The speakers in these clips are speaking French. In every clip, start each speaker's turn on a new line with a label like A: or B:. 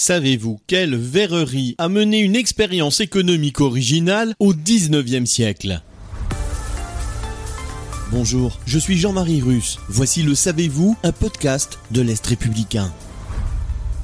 A: Savez-vous quelle verrerie a mené une expérience économique originale au 19e siècle? Bonjour, je suis Jean-Marie Russe. Voici le Savez-vous, un podcast de l'Est républicain.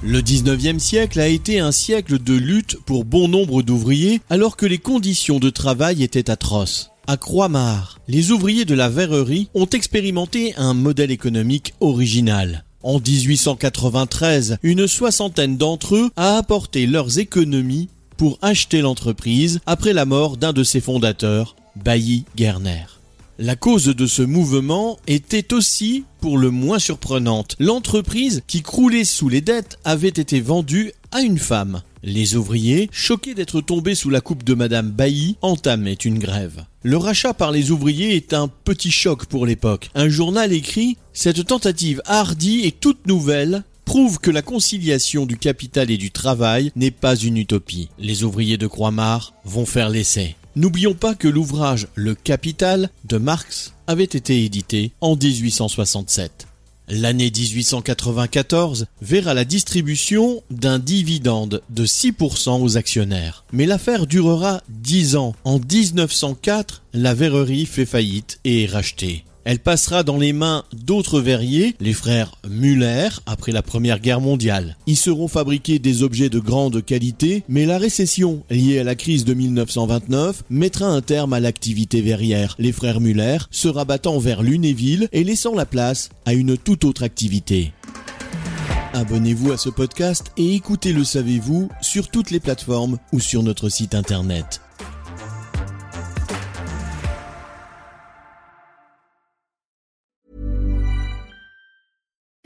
A: Le 19e siècle a été un siècle de lutte pour bon nombre d'ouvriers alors que les conditions de travail étaient atroces. À Croix-Mare, les ouvriers de la verrerie ont expérimenté un modèle économique original. En 1893, une soixantaine d'entre eux a apporté leurs économies pour acheter l'entreprise après la mort d'un de ses fondateurs, Bailly Gerner. La cause de ce mouvement était aussi, pour le moins surprenante, l'entreprise qui croulait sous les dettes avait été vendue à une femme. Les ouvriers, choqués d'être tombés sous la coupe de Madame Bailly, entamaient une grève. Le rachat par les ouvriers est un petit choc pour l'époque. Un journal écrit Cette tentative hardie et toute nouvelle prouve que la conciliation du capital et du travail n'est pas une utopie. Les ouvriers de Croix-Mare vont faire l'essai. N'oublions pas que l'ouvrage Le Capital de Marx avait été édité en 1867. L'année 1894 verra la distribution d'un dividende de 6% aux actionnaires. Mais l'affaire durera 10 ans. En 1904, la verrerie fait faillite et est rachetée. Elle passera dans les mains d'autres verriers, les frères Muller, après la Première Guerre mondiale. Ils seront fabriqués des objets de grande qualité, mais la récession liée à la crise de 1929 mettra un terme à l'activité verrière, les frères Muller se rabattant vers Lunéville et laissant la place à une toute autre activité. Abonnez-vous à ce podcast et écoutez Le Savez-vous sur toutes les plateformes ou sur notre site internet.